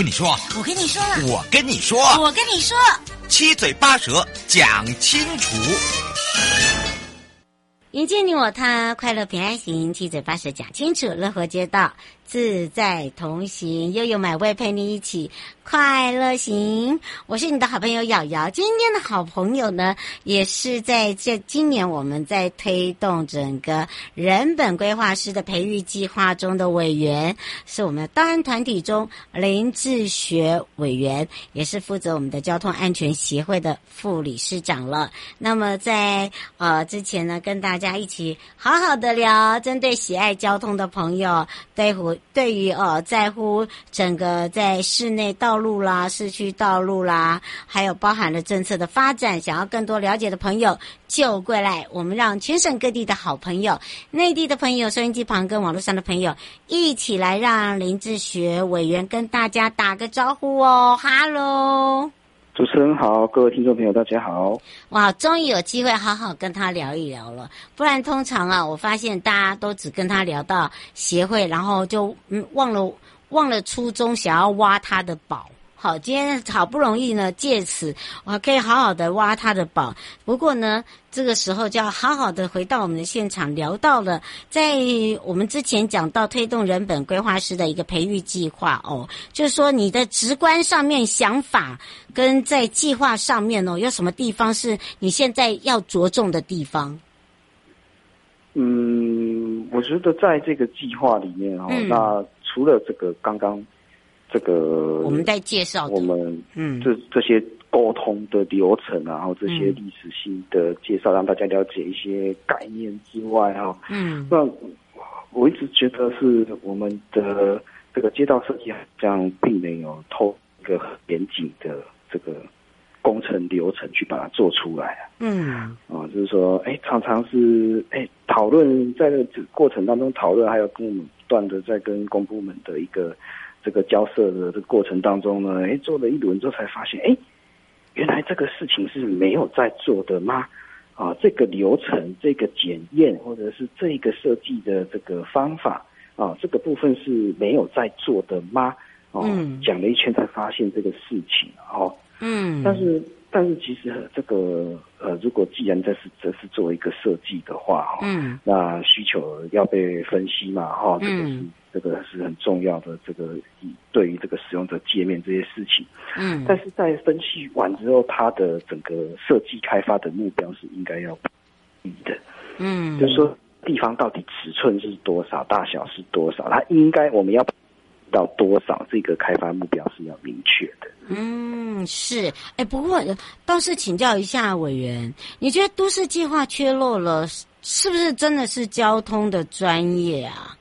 跟你说，我跟你说了，我跟你说，我跟你说，七嘴八舌讲清楚。迎接你我他，快乐平安行，七嘴八舌讲清楚，乐活街道自在同行，悠悠美味陪你一起快乐行。我是你的好朋友瑶瑶，今天的好朋友呢，也是在这今年我们在推动整个人本规划师的培育计划中的委员，是我们的道安团体中林志学委员，也是负责我们的交通安全协会的副理事长了。那么在呃之前呢，跟大家一起好好的聊，针对喜爱交通的朋友，对乎对于哦在乎整个在室内道路啦、市区道路啦，还有包含了政策的发展，想要更多了解的朋友，就过来，我们让全省各地的好朋友、内地的朋友、收音机旁跟网络上的朋友一起来，让林志学委员跟大家打个招呼哦，哈喽。主持人好，各位听众朋友大家好。哇，终于有机会好好跟他聊一聊了。不然通常啊，我发现大家都只跟他聊到协会，然后就嗯忘了忘了初衷，想要挖他的宝。好，今天好不容易呢，借此我可以好好的挖他的宝。不过呢，这个时候就要好好的回到我们的现场，聊到了在我们之前讲到推动人本规划师的一个培育计划哦，就是说你的直观上面想法跟在计划上面哦，有什么地方是你现在要着重的地方？嗯，我觉得在这个计划里面哦，嗯、那除了这个刚刚。这个我们在介绍我们嗯。这这些沟通的流程啊，然后这些历史性的介绍，让大家了解一些概念之外啊，嗯，那我一直觉得是我们的这个街道设计好像并没有透一个很严谨的这个工程流程去把它做出来啊，嗯，啊，就是说，哎，常常是哎讨论在这个过程当中讨论，还有跟我们不断的在跟公部门的一个。这个交涉的这个过程当中呢，哎，做了一轮之后才发现，哎，原来这个事情是没有在做的吗？啊，这个流程、这个检验，或者是这个设计的这个方法，啊，这个部分是没有在做的吗？哦、啊，嗯、讲了一圈才发现这个事情，哦，嗯，但是但是其实这个呃，如果既然这是这是作为一个设计的话，哈，嗯，那需求要被分析嘛，哈，这个是。嗯这个是很重要的，这个对于这个使用者界面这些事情，嗯，但是在分析完之后，它的整个设计开发的目标是应该要明的，嗯，就是说地方到底尺寸是多少，大小是多少，它应该我们要到多少，这个开发目标是要明确的。嗯，是，哎，不过倒是请教一下委员，你觉得都市计划缺漏了，是不是真的是交通的专业啊？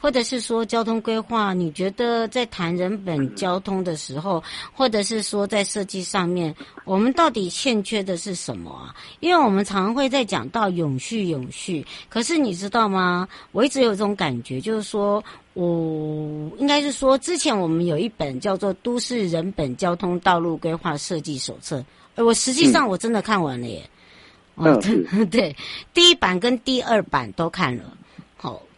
或者是说交通规划，你觉得在谈人本交通的时候，或者是说在设计上面，我们到底欠缺的是什么啊？因为我们常常会在讲到永续，永续。可是你知道吗？我一直有一种感觉，就是说，我应该是说，之前我们有一本叫做《都市人本交通道路规划设计手册》，我实际上我真的看完了耶。嗯，对，第一版跟第二版都看了。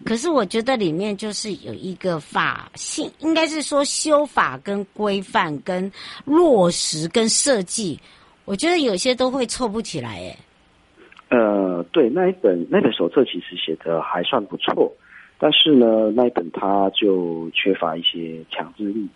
好，可是我觉得里面就是有一个法性，应该是说修法跟规范跟落实跟设计，我觉得有些都会凑不起来，哎。呃，对，那一本那本手册其实写的还算不错，但是呢，那一本它就缺乏一些强制力，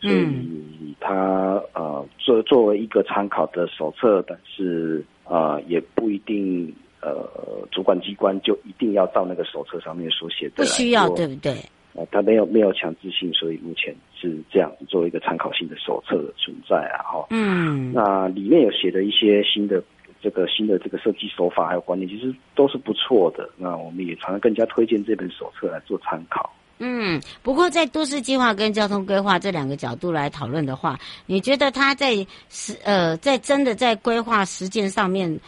所以它呃作作为一个参考的手册，但是呃也不一定呃主管机关就一定要到那个手册上面所写的，不需要对不对？呃，他没有没有强制性，所以目前是这样子作为一个参考性的手册的存在啊，哈，嗯，那里面有写的一些新的。这个新的这个设计手法还有观念，其实都是不错的。那我们也常常更加推荐这本手册来做参考。嗯，不过在都市计划跟交通规划这两个角度来讨论的话，你觉得他在实呃在真的在规划实践上面，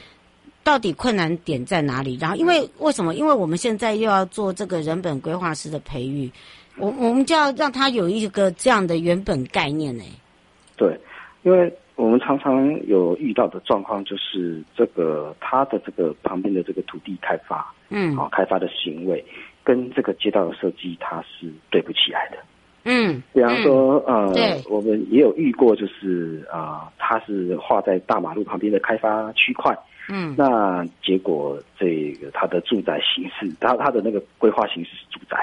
到底困难点在哪里？然后，因为为什么？因为我们现在又要做这个人本规划师的培育，我我们就要让他有一个这样的原本概念呢。对，因为。我们常常有遇到的状况，就是这个他的这个旁边的这个土地开发，嗯，好、哦、开发的行为跟这个街道的设计，它是对不起来的。嗯，比方说，嗯、呃，对，我们也有遇过，就是啊、呃，它是画在大马路旁边的开发区块，嗯，那结果这个它的住宅形式，它它的那个规划形式是住宅，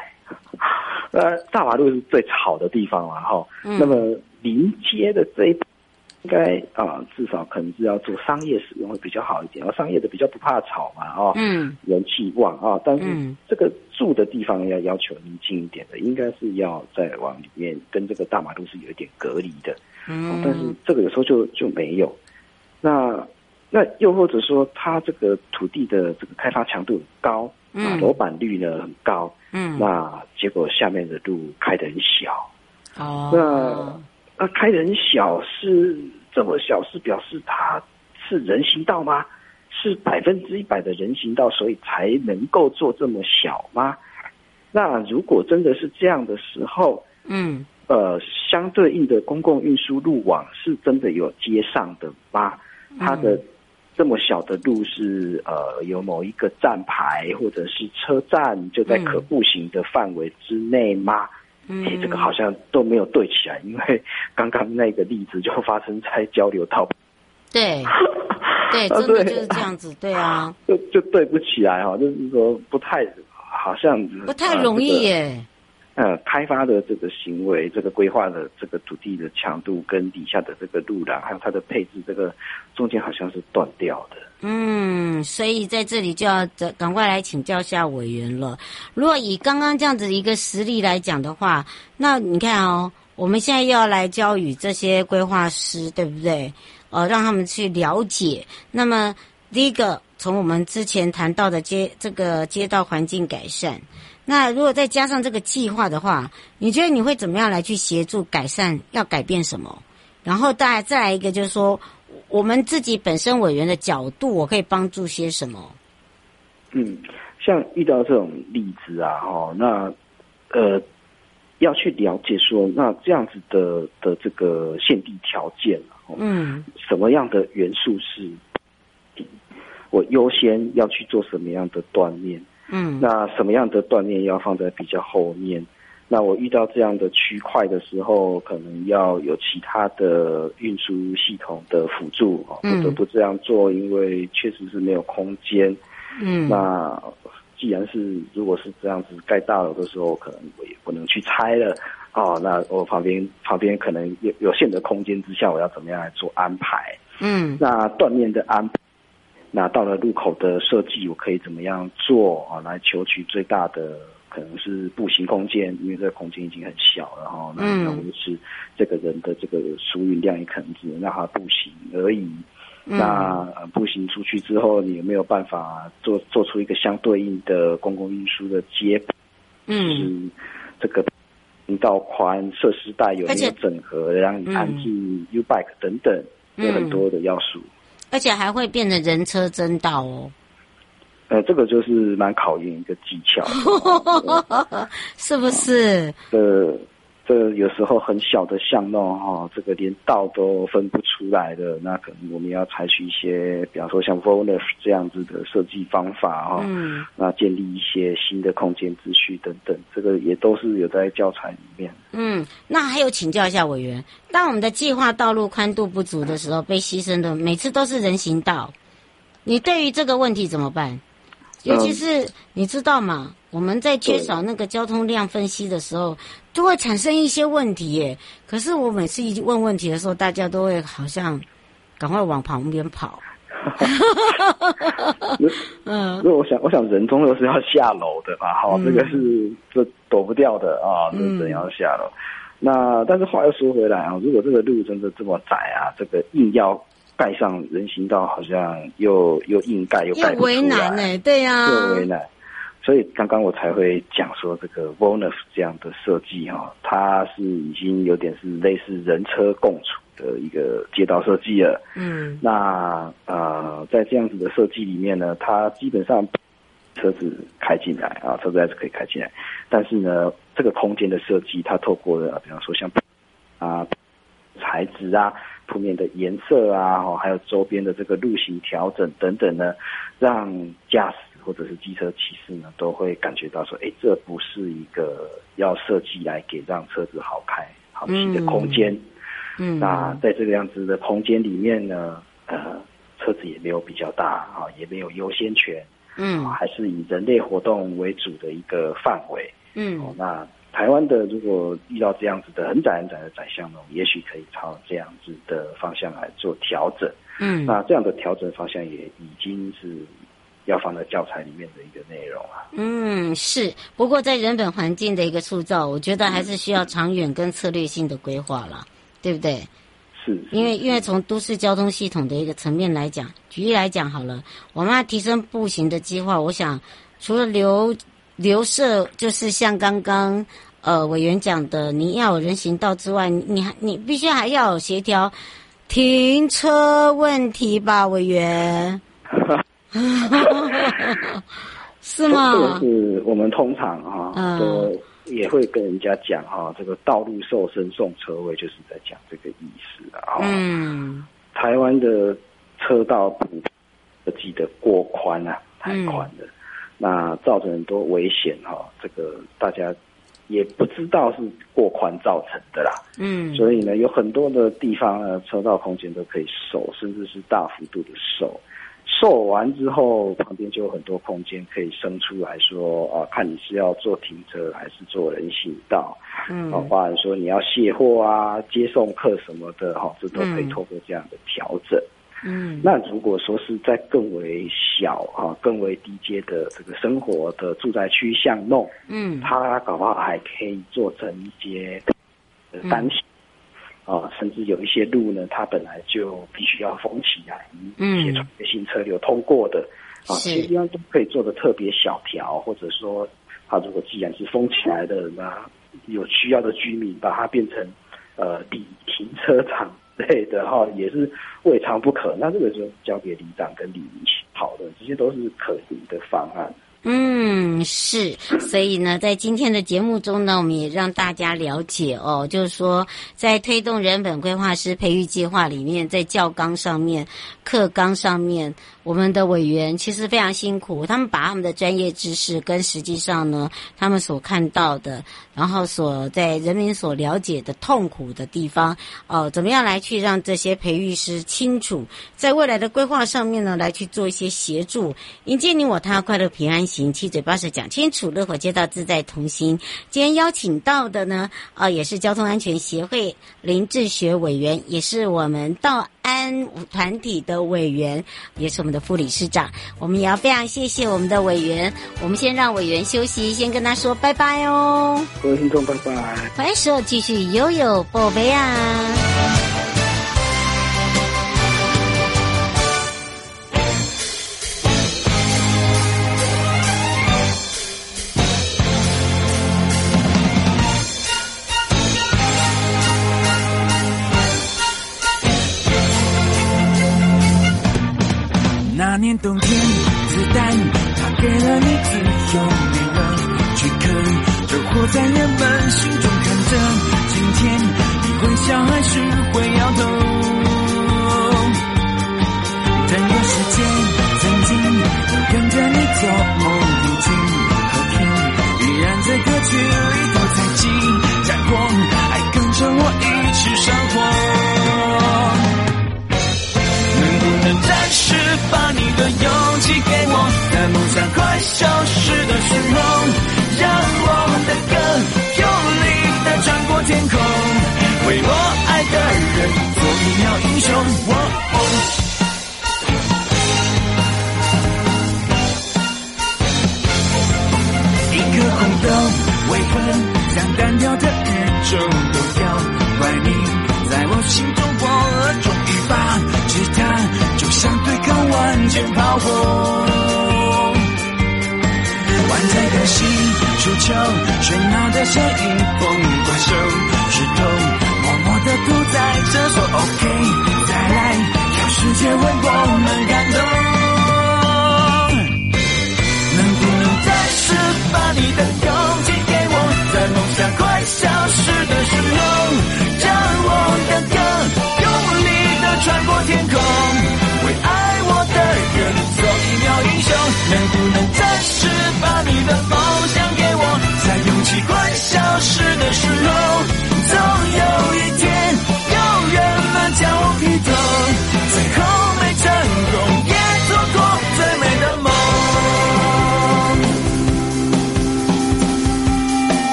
呃，大马路是最吵的地方了，哈、那么临街的这一。应该啊，至少可能是要做商业使用会比较好一点，而商业的比较不怕吵嘛，哦，嗯，人气旺啊，但是这个住的地方要要求宁静一点的，应该是要再往里面跟这个大马路是有一点隔离的，嗯，但是这个有时候就就没有，那那又或者说，它这个土地的这个开发强度很高，嗯，楼板率呢很高，嗯，那结果下面的路开得很小，哦，那。那开得很小是这么小，是表示它是人行道吗？是百分之一百的人行道，所以才能够做这么小吗？那如果真的是这样的时候，嗯，呃，相对应的公共运输路网是真的有接上的吗？它的这么小的路是呃有某一个站牌或者是车站就在可步行的范围之内吗？嗯、欸，这个好像都没有对起来，因为刚刚那个例子就发生在交流道。对，对，真的就是这样子，对啊，就就对不起来哈，就是说不太好像不太容易耶。呃，开发的这个行为，这个规划的这个土地的强度，跟底下的这个路廊，还有它的配置，这个中间好像是断掉的。嗯，所以在这里就要赶快来请教下委员了。如果以刚刚这样子一个实例来讲的话，那你看哦，我们现在又要来教育这些规划师，对不对？呃，让他们去了解。那么第一个，从我们之前谈到的街这个街道环境改善。那如果再加上这个计划的话，你觉得你会怎么样来去协助改善？要改变什么？然后再再来一个，就是说我们自己本身委员的角度，我可以帮助些什么？嗯，像遇到这种例子啊，哦，那呃，要去了解说，那这样子的的这个限定条件，嗯，什么样的元素是我优先要去做什么样的锻炼？嗯，那什么样的锻炼要放在比较后面？那我遇到这样的区块的时候，可能要有其他的运输系统的辅助啊，不得不这样做，因为确实是没有空间。嗯，那既然是如果是这样子盖大楼的时候，可能我也不能去拆了哦。那我旁边旁边可能有有限的空间之下，我要怎么样来做安排？嗯，那锻炼的安排。那到了路口的设计，我可以怎么样做啊？来求取最大的可能是步行空间，因为这个空间已经很小了哈。那要维持这个人的这个输运量，也可能只能让他步行而已。嗯、那步行出去之后，你有没有办法做做出一个相对应的公共运输的接？嗯，是这个行道宽、设施带有没有整合，让你安置 U bike 等等，有很多的要素。而且还会变成人车争道哦。呃，这个就是蛮考验一个技巧，是不是？呃，这有时候很小的巷弄哈，这个连道都分不出来的，那可能我们要采取一些，比方说像 VoNeF 这样子的设计方法哈，嗯，那建立一些新的空间秩序等等，这个也都是有在教材里面。嗯，那还有请教一下委员，当我们的计划道路宽度不足的时候，被牺牲的每次都是人行道，你对于这个问题怎么办？尤其是你知道吗？我们在缺少那个交通量分析的时候，就会产生一些问题耶。可是我每次一问问题的时候，大家都会好像赶快往旁边跑。嗯，因为我想，我想人终究是要下楼的吧？好，这个是这躲不掉的啊，人人要下楼。那但是话又说回来啊，如果这个路真的这么窄啊，这个硬要。盖上人行道好像又又硬盖又盖不出来，为难呢？对呀，又为难。所以刚刚我才会讲说这个 Vonus 这样的设计哈，它是已经有点是类似人车共处的一个街道设计了。嗯，那呃，在这样子的设计里面呢，它基本上车子开进来啊，车子还是可以开进来，但是呢，这个空间的设计，它透过了比方说像啊材质啊。铺面的颜色啊，还有周边的这个路型调整等等呢，让驾驶或者是机车骑士呢，都会感觉到说，哎，这不是一个要设计来给让车子好开、好骑的空间。嗯，那在这个样子的空间里面呢，呃，车子也没有比较大啊，也没有优先权。嗯，还是以人类活动为主的一个范围。嗯，哦，那。台湾的如果遇到这样子的很窄很窄的窄巷呢，也许可以朝这样子的方向来做调整。嗯，那这样的调整方向也已经是要放在教材里面的一个内容啊。嗯，是。不过在人本环境的一个塑造，我觉得还是需要长远跟策略性的规划了，对不对？是。因为因为从都市交通系统的一个层面来讲，举例来讲好了，我们要提升步行的计划，我想除了留。留设就是像刚刚呃委员讲的，你要有人行道之外，你还你必须还要有协调停车问题吧，委员？是吗？这个是我们通常哈、啊，都、嗯、也会跟人家讲哈、啊，这个道路瘦身送车位，就是在讲这个意思啊。嗯，台湾的车道设计的过宽啊，太宽了。嗯那造成很多危险哈，这个大家也不知道是过宽造成的啦。嗯，所以呢，有很多的地方呢，车道空间都可以瘦，甚至是大幅度的瘦。瘦完之后，旁边就有很多空间可以生出来说啊，看你是要做停车还是做人行道。嗯，啊，或者说你要卸货啊、接送客什么的哈，这都可以透过这样的调整。嗯，那如果说是在更为小啊、更为低阶的这个生活的住宅区巷弄，嗯，它搞不好还可以做成一些单行、嗯、啊，甚至有一些路呢，它本来就必须要封起来，嗯，一些穿越性车流通过的，啊，这些地方都可以做的特别小条，或者说，它如果既然是封起来的，那有需要的居民把它变成呃里停车场。对的哈，也是未尝不可。那这个就交给里长跟里民去讨论，这些都是可行的方案。嗯，是，所以呢，在今天的节目中呢，我们也让大家了解哦，就是说，在推动人本规划师培育计划里面，在教纲上面、课纲上面，我们的委员其实非常辛苦，他们把他们的专业知识跟实际上呢，他们所看到的，然后所在人民所了解的痛苦的地方，哦，怎么样来去让这些培育师清楚，在未来的规划上面呢，来去做一些协助，迎接你我他快乐平安行，七嘴八舌讲清楚，乐活街道自在同行。今天邀请到的呢，啊、呃，也是交通安全协会林志学委员，也是我们道安团体的委员，也是我们的副理事长。我们也要非常谢谢我们的委员。我们先让委员休息，先跟他说拜拜哦。各位听众，拜拜。欢迎时候继续悠悠宝贝啊。年冬天，子弹它给了你自由，没了躯壳，就活在人们心中看着。今天，你会笑还是会摇头？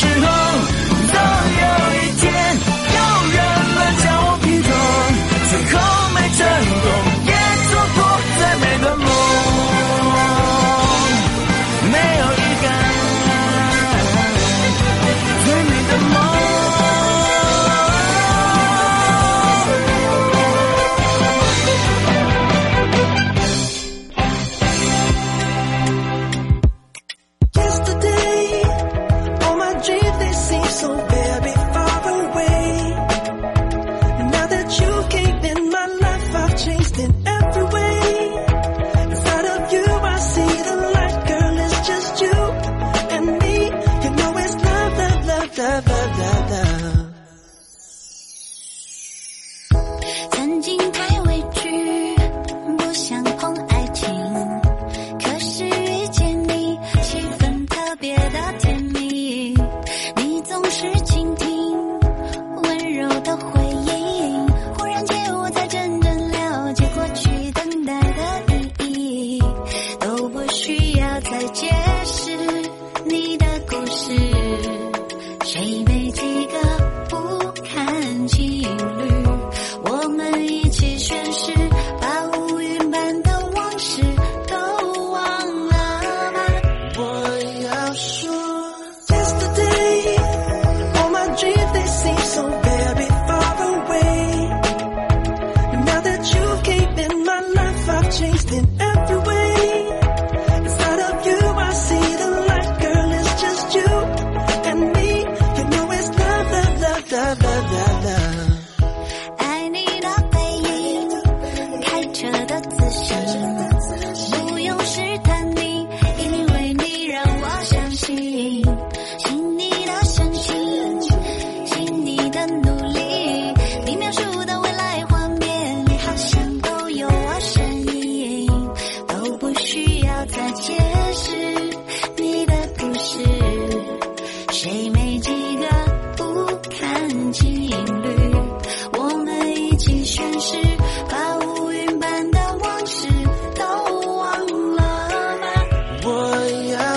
是啊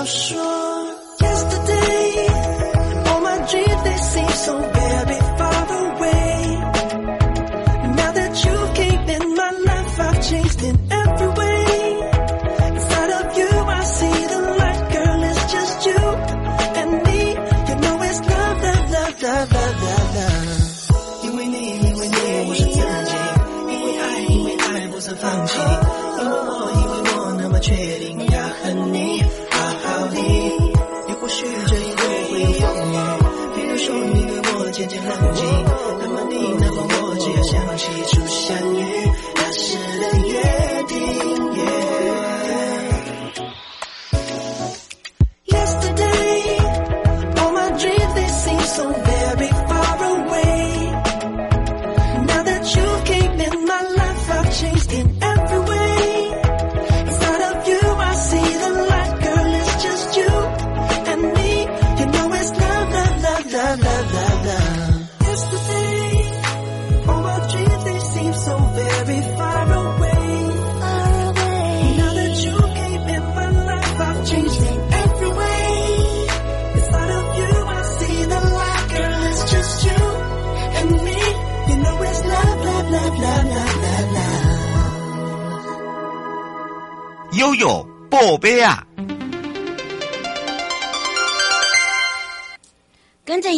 我说贝啊！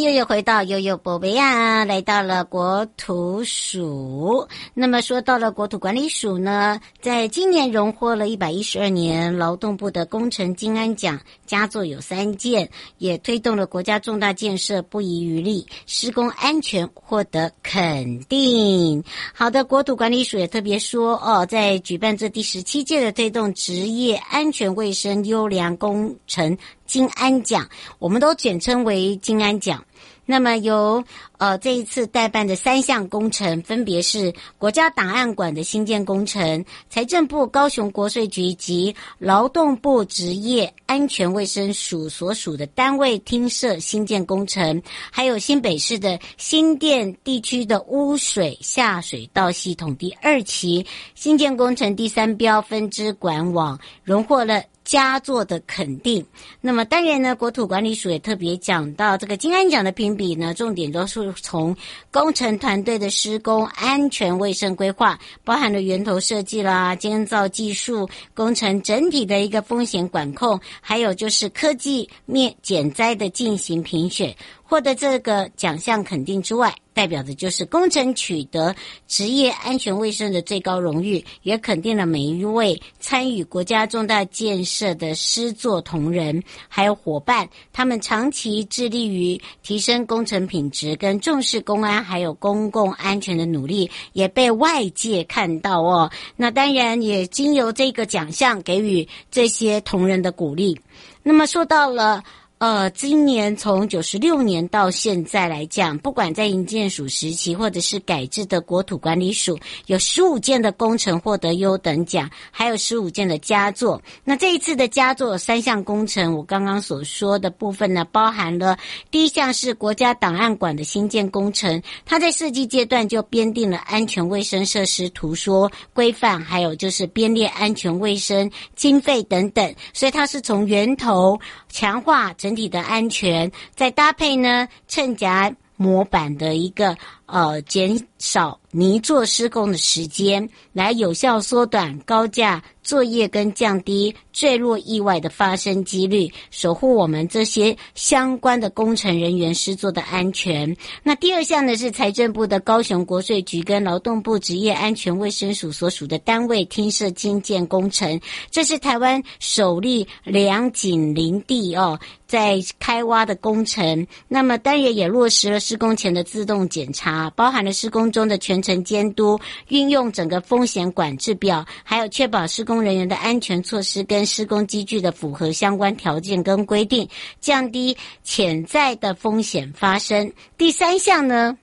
悠悠回到悠悠宝贝呀，来到了国土署。那么说到了国土管理署呢，在今年荣获了一百一十二年劳动部的工程金安奖，佳作有三件，也推动了国家重大建设不遗余力，施工安全获得肯定。好的，国土管理署也特别说哦，在举办这第十七届的推动职业安全卫生优良工程。金安奖，我们都简称为金安奖。那么由呃这一次代办的三项工程，分别是国家档案馆的新建工程、财政部高雄国税局及劳动部职业安全卫生署所属的单位厅舍新建工程，还有新北市的新店地区的污水下水道系统第二期新建工程第三标分支管网，荣获了。佳作的肯定。那么当然呢，国土管理署也特别讲到这个金安奖的评比呢，重点都是从工程团队的施工安全卫生规划，包含了源头设计啦、建造技术、工程整体的一个风险管控，还有就是科技面减灾的进行评选。获得这个奖项肯定之外，代表的就是工程取得职业安全卫生的最高荣誉，也肯定了每一位参与国家重大建设的施作同仁还有伙伴，他们长期致力于提升工程品质跟重视公安还有公共安全的努力，也被外界看到哦。那当然也经由这个奖项给予这些同仁的鼓励。那么说到了。呃，今年从九十六年到现在来讲，不管在营建署时期，或者是改制的国土管理署，有十五件的工程获得优等奖，还有十五件的佳作。那这一次的佳作有三项工程，我刚刚所说的部分呢，包含了第一项是国家档案馆的新建工程，它在设计阶段就编定了安全卫生设施图说规范，还有就是编列安全卫生经费等等，所以它是从源头强化整。整体的安全，再搭配呢，衬夹模板的一个呃减少泥作施工的时间，来有效缩短高架作业跟降低坠落意外的发生几率，守护我们这些相关的工程人员施作的安全。那第二项呢，是财政部的高雄国税局跟劳动部职业安全卫生署所属的单位厅舍新建工程，这是台湾首例两井林地哦。在开挖的工程，那么当然也落实了施工前的自动检查，包含了施工中的全程监督，运用整个风险管制表，还有确保施工人员的安全措施跟施工机具的符合相关条件跟规定，降低潜在的风险发生。第三项呢？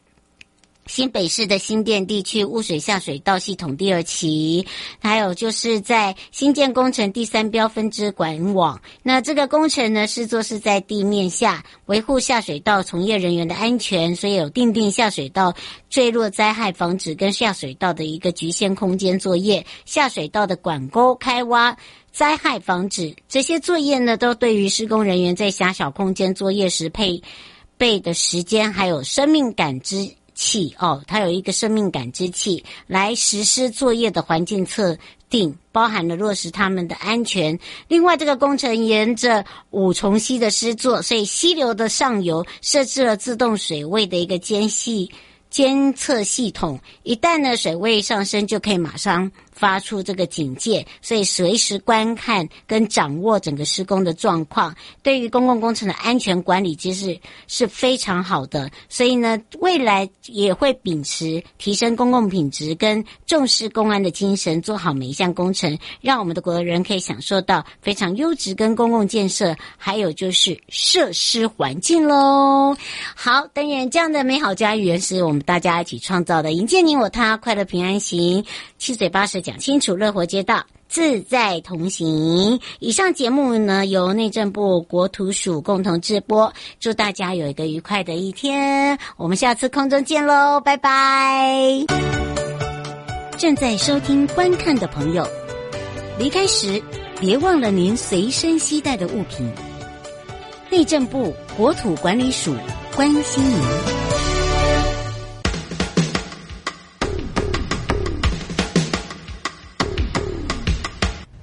新北市的新店地区污水下水道系统第二期，还有就是在新建工程第三标分支管网。那这个工程呢，是做是在地面下维护下水道从业人员的安全，所以有定定下水道坠落灾害防止跟下水道的一个局限空间作业，下水道的管沟开挖灾害防止这些作业呢，都对于施工人员在狭小空间作业时配备的时间还有生命感知。器哦，它有一个生命感知器来实施作业的环境测定，包含了落实他们的安全。另外，这个工程沿着五重溪的施作，所以溪流的上游设置了自动水位的一个间隙监测系统，一旦呢水位上升，就可以马上发出这个警戒，所以随时观看跟掌握整个施工的状况，对于公共工程的安全管理其实是非常好的。所以呢，未来也会秉持提升公共品质跟重视公安的精神，做好每一项工程，让我们的国人可以享受到非常优质跟公共建设，还有就是设施环境喽。好，当然这样的美好家园是我们大家一起创造的，迎接你我他，快乐平安行，七嘴八舌讲清楚，乐活街道自在同行。以上节目呢，由内政部国土署共同制播。祝大家有一个愉快的一天，我们下次空中见喽，拜拜。正在收听观看的朋友，离开时别忘了您随身携带的物品。内政部国土管理署关心您。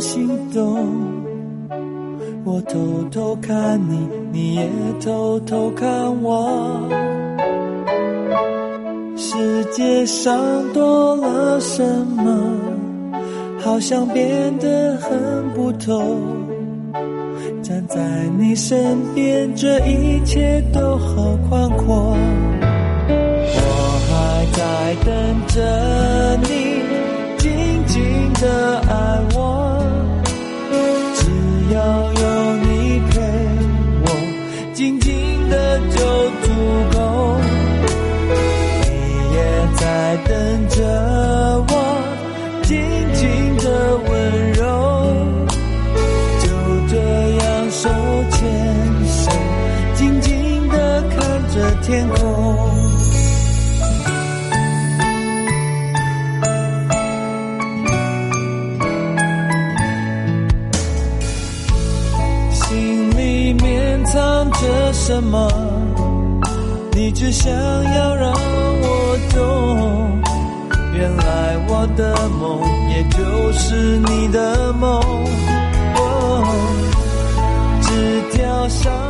心动，我偷偷看你，你也偷偷看我。世界上多了什么？好像变得很不同。站在你身边，这一切都好宽阔。我还在等着你，想要让我懂。原来我的梦也就是你的梦。哦，纸条上。